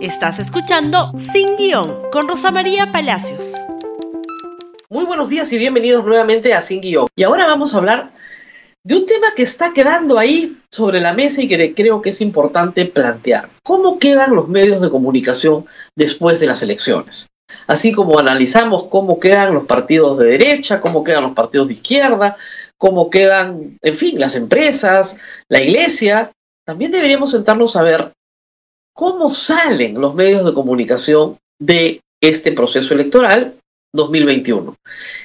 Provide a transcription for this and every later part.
Estás escuchando Sin Guión con Rosa María Palacios. Muy buenos días y bienvenidos nuevamente a Sin Guión. Y ahora vamos a hablar de un tema que está quedando ahí sobre la mesa y que creo que es importante plantear. ¿Cómo quedan los medios de comunicación después de las elecciones? Así como analizamos cómo quedan los partidos de derecha, cómo quedan los partidos de izquierda, cómo quedan, en fin, las empresas, la iglesia, también deberíamos sentarnos a ver cómo salen los medios de comunicación de este proceso electoral 2021.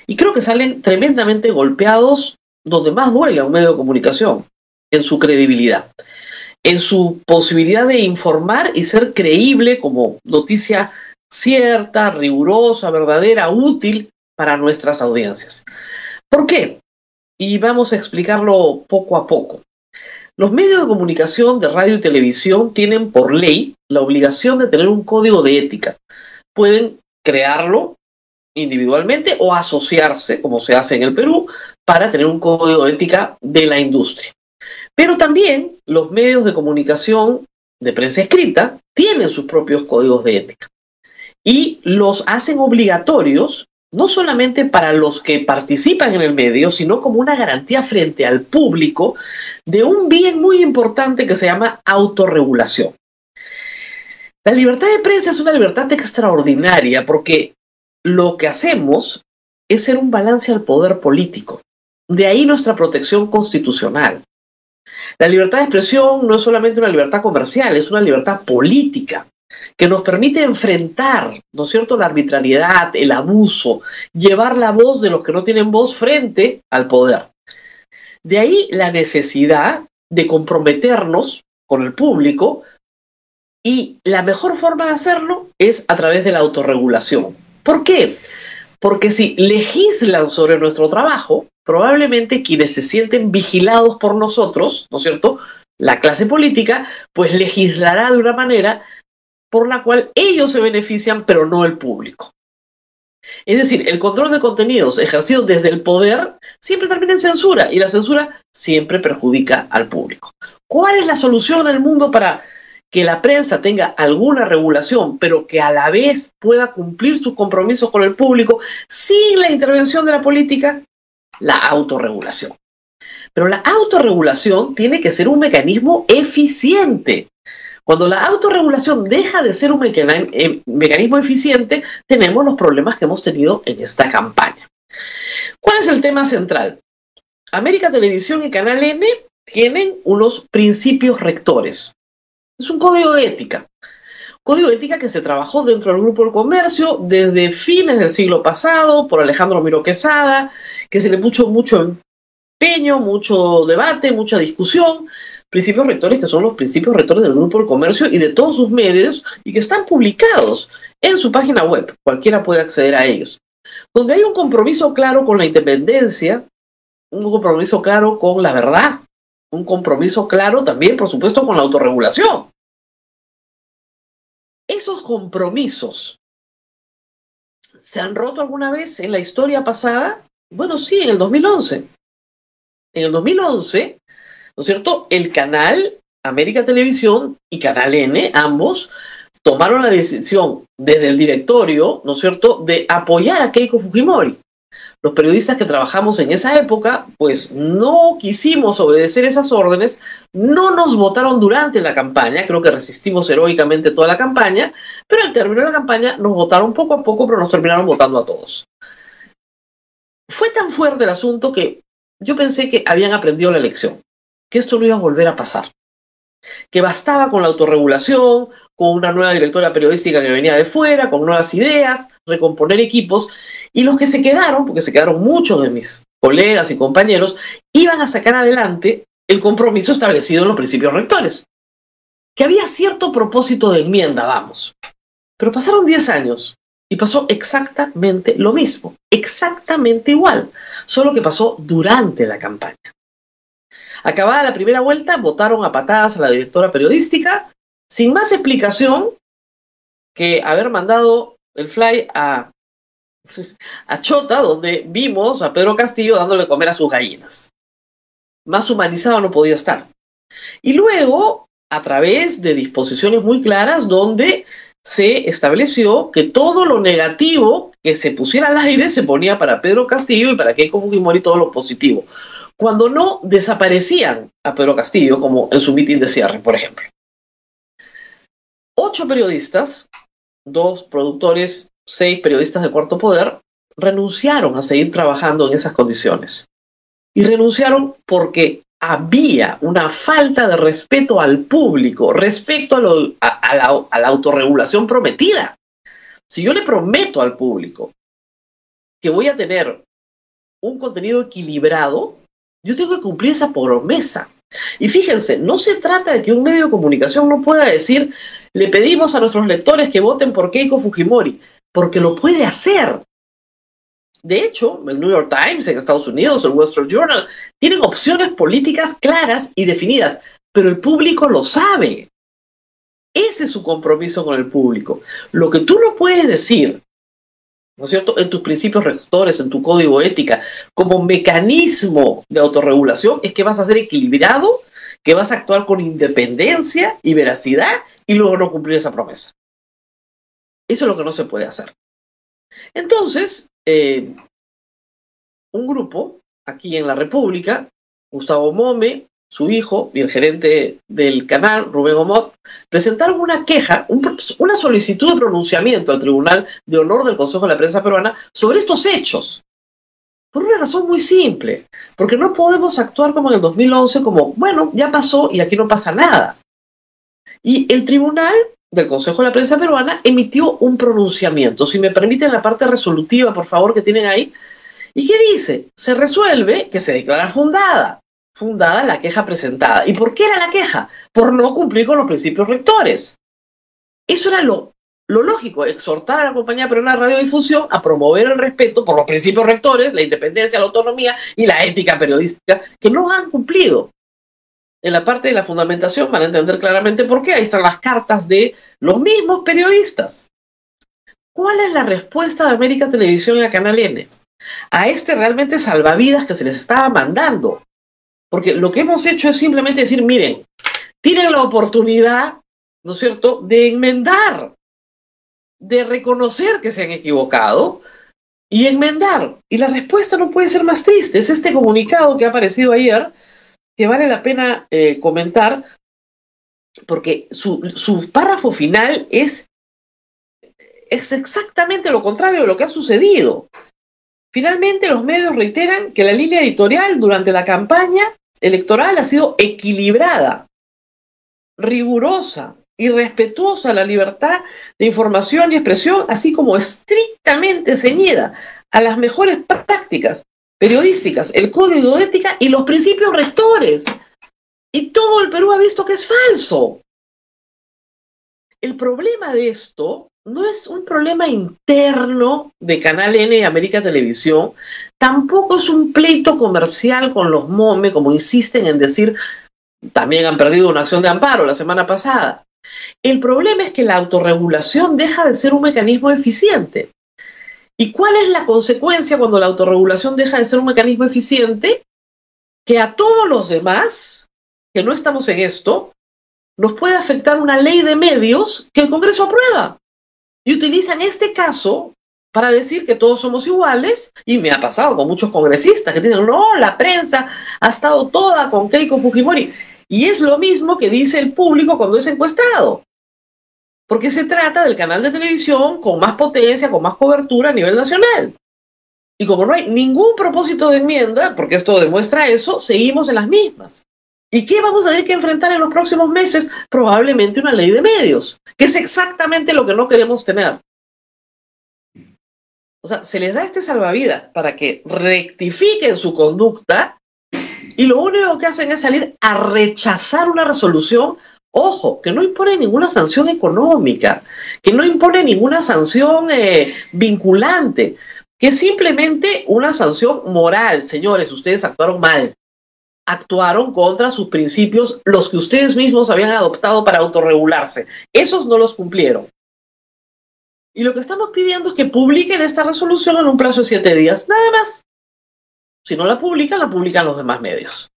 Y creo que salen tremendamente golpeados donde más duele a un medio de comunicación, en su credibilidad, en su posibilidad de informar y ser creíble como noticia cierta, rigurosa, verdadera, útil para nuestras audiencias. ¿Por qué? Y vamos a explicarlo poco a poco. Los medios de comunicación de radio y televisión tienen por ley la obligación de tener un código de ética. Pueden crearlo individualmente o asociarse, como se hace en el Perú, para tener un código de ética de la industria. Pero también los medios de comunicación de prensa escrita tienen sus propios códigos de ética y los hacen obligatorios no solamente para los que participan en el medio, sino como una garantía frente al público de un bien muy importante que se llama autorregulación. La libertad de prensa es una libertad extraordinaria porque lo que hacemos es ser un balance al poder político. De ahí nuestra protección constitucional. La libertad de expresión no es solamente una libertad comercial, es una libertad política que nos permite enfrentar, ¿no es cierto?, la arbitrariedad, el abuso, llevar la voz de los que no tienen voz frente al poder. De ahí la necesidad de comprometernos con el público y la mejor forma de hacerlo es a través de la autorregulación. ¿Por qué? Porque si legislan sobre nuestro trabajo, probablemente quienes se sienten vigilados por nosotros, ¿no es cierto? La clase política, pues legislará de una manera por la cual ellos se benefician, pero no el público. Es decir, el control de contenidos ejercido desde el poder siempre termina en censura y la censura siempre perjudica al público. ¿Cuál es la solución en el mundo para que la prensa tenga alguna regulación, pero que a la vez pueda cumplir sus compromisos con el público sin la intervención de la política? La autorregulación. Pero la autorregulación tiene que ser un mecanismo eficiente. Cuando la autorregulación deja de ser un eh, mecanismo eficiente, tenemos los problemas que hemos tenido en esta campaña. ¿Cuál es el tema central? América Televisión y Canal N tienen unos principios rectores. Es un código de ética. Código de ética que se trabajó dentro del Grupo del Comercio desde fines del siglo pasado por Alejandro Miro Quesada, que se le puso mucho empeño, mucho debate, mucha discusión, principios rectores que son los principios rectores del Grupo del Comercio y de todos sus medios y que están publicados en su página web. Cualquiera puede acceder a ellos. Donde hay un compromiso claro con la independencia, un compromiso claro con la verdad, un compromiso claro también, por supuesto, con la autorregulación. Esos compromisos se han roto alguna vez en la historia pasada. Bueno, sí, en el 2011. En el 2011 ¿no es cierto? El canal América Televisión y Canal N, ambos, tomaron la decisión desde el directorio, ¿no es cierto?, de apoyar a Keiko Fujimori. Los periodistas que trabajamos en esa época, pues no quisimos obedecer esas órdenes, no nos votaron durante la campaña, creo que resistimos heroicamente toda la campaña, pero al término de la campaña nos votaron poco a poco, pero nos terminaron votando a todos. Fue tan fuerte el asunto que yo pensé que habían aprendido la lección que esto no iba a volver a pasar. Que bastaba con la autorregulación, con una nueva directora periodística que venía de fuera, con nuevas ideas, recomponer equipos, y los que se quedaron, porque se quedaron muchos de mis colegas y compañeros, iban a sacar adelante el compromiso establecido en los principios rectores. Que había cierto propósito de enmienda, vamos. Pero pasaron 10 años y pasó exactamente lo mismo, exactamente igual, solo que pasó durante la campaña. Acabada la primera vuelta, votaron a patadas a la directora periodística, sin más explicación que haber mandado el fly a, Chota, donde vimos a Pedro Castillo dándole comer a sus gallinas. Más humanizado no podía estar. Y luego, a través de disposiciones muy claras, donde se estableció que todo lo negativo que se pusiera al aire se ponía para Pedro Castillo y para Keiko Fujimori todo lo positivo. Cuando no desaparecían a Pedro Castillo, como en su mitin de cierre, por ejemplo. Ocho periodistas, dos productores, seis periodistas de cuarto poder, renunciaron a seguir trabajando en esas condiciones. Y renunciaron porque había una falta de respeto al público respecto a, la, a la autorregulación prometida. Si yo le prometo al público que voy a tener un contenido equilibrado, yo tengo que cumplir esa promesa. Y fíjense, no se trata de que un medio de comunicación no pueda decir, le pedimos a nuestros lectores que voten por Keiko Fujimori, porque lo puede hacer. De hecho, el New York Times en Estados Unidos, el Wall Street Journal, tienen opciones políticas claras y definidas, pero el público lo sabe. Ese es su compromiso con el público. Lo que tú no puedes decir, ¿no es cierto?, en tus principios rectores, en tu código ética, como mecanismo de autorregulación, es que vas a ser equilibrado, que vas a actuar con independencia y veracidad y luego no cumplir esa promesa. Eso es lo que no se puede hacer. Entonces, eh, un grupo aquí en la República, Gustavo Mome, su hijo y el gerente del canal, Rubén Omot, presentaron una queja, una solicitud de pronunciamiento al Tribunal de Honor del Consejo de la Prensa Peruana sobre estos hechos. Por una razón muy simple, porque no podemos actuar como en el 2011, como, bueno, ya pasó y aquí no pasa nada. Y el tribunal del Consejo de la Prensa Peruana emitió un pronunciamiento. Si me permiten la parte resolutiva, por favor, que tienen ahí. ¿Y qué dice? Se resuelve que se declara fundada, fundada la queja presentada. ¿Y por qué era la queja? Por no cumplir con los principios rectores. Eso era lo, lógico, exhortar a la compañía peruana de radiodifusión a promover el respeto por los principios rectores, la independencia, la autonomía y la ética periodística, que no han cumplido en la parte de la fundamentación van a entender claramente por qué. Ahí están las cartas de los mismos periodistas. ¿Cuál es la respuesta de América Televisión y a Canal N? A este realmente salvavidas que se les estaba mandando. Porque lo que hemos hecho es simplemente decir, miren, tienen la oportunidad, ¿no es cierto?, de enmendar, de reconocer que se han equivocado y enmendar. Y la respuesta no puede ser más triste. Es este comunicado que ha aparecido ayer, que vale la pena eh, comentar porque su, su, párrafo final es, es exactamente lo contrario de lo que ha sucedido. Finalmente, los medios reiteran que la línea editorial durante la campaña electoral ha sido equilibrada, rigurosa y respetuosa a la libertad de información y expresión, así como estrictamente ceñida a las mejores prácticas periodísticas, el código de ética y los principios rectores. Y todo el Perú ha visto que es falso. El problema de esto no es un problema interno de Canal N y América Televisión, tampoco es un pleito comercial con los MOME, como insisten en decir, también han perdido una acción de amparo la semana pasada. El problema es que la autorregulación deja de ser un mecanismo eficiente. ¿Y cuál es la consecuencia cuando la autorregulación deja de ser un mecanismo eficiente? Que a todos los demás, que no estamos en esto, nos puede afectar una ley de medios que el Congreso aprueba. Y utilizan este caso para decir que todos somos iguales, y me ha pasado con muchos congresistas que dicen, no, la prensa ha estado toda con Keiko Fujimori. Y es lo mismo que dice el público cuando es encuestado porque se trata del canal de televisión con más potencia, con más cobertura a nivel nacional. Y como no hay ningún propósito de enmienda, porque esto demuestra eso, seguimos en las mismas. ¿Y qué vamos a tener que enfrentar en los próximos meses? Probablemente una ley de medios, que es exactamente lo que no queremos tener. O sea, se les da este salvavidas para que rectifiquen su conducta y lo único que hacen es salir a rechazar una resolución Ojo, que no impone ninguna sanción económica, que no impone ninguna sanción eh, vinculante, que es simplemente una sanción moral. Señores, ustedes actuaron mal. Actuaron contra sus principios, los que ustedes mismos habían adoptado para autorregularse. Esos no los cumplieron. Y lo que estamos pidiendo es que publiquen esta resolución en un plazo de siete días, nada más. Si no la publican, la publican los demás medios.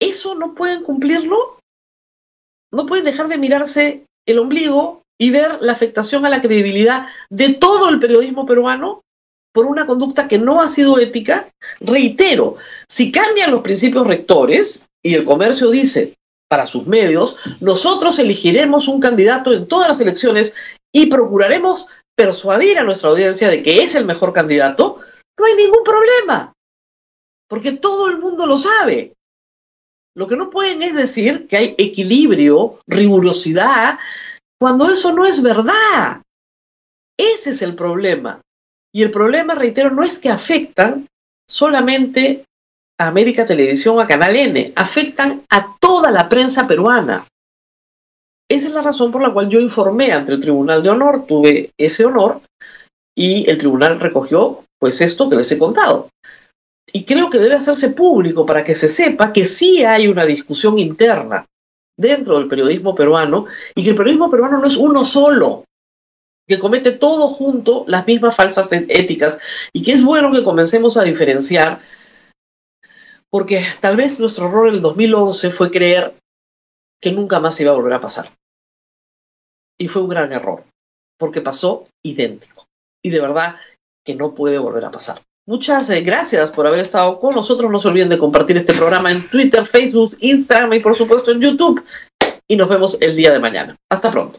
¿Eso no pueden cumplirlo? no pueden dejar de mirarse el ombligo y ver la afectación a la credibilidad de todo el periodismo peruano por una conducta que no ha sido ética, reitero, si cambian los principios rectores y el comercio dice para sus medios, nosotros elegiremos un candidato en todas las elecciones y procuraremos persuadir a nuestra audiencia de que es el mejor candidato, no hay ningún problema, porque todo el mundo lo sabe. Lo que no pueden es decir que hay equilibrio, rigurosidad, cuando eso no es verdad. Ese es el problema. Y el problema, reitero, no es que afectan solamente a América Televisión, a Canal N, afectan a toda la prensa peruana. Esa es la razón por la cual yo informé ante el Tribunal de Honor, tuve ese honor y el tribunal recogió pues esto que les he contado. Y creo que debe hacerse público para que se sepa que sí hay una discusión interna dentro del periodismo peruano y que el periodismo peruano no es uno solo, que comete todo junto las mismas falsas éticas y que es bueno que comencemos a diferenciar porque tal vez nuestro error en el 2011 fue creer que nunca más iba a volver a pasar. Y fue un gran error, porque pasó idéntico. Y de verdad que no puede volver a pasar. Muchas eh, gracias por haber estado con nosotros. No se olviden de compartir este programa en Twitter, Facebook, Instagram y por supuesto en YouTube. Y nos vemos el día de mañana. Hasta pronto.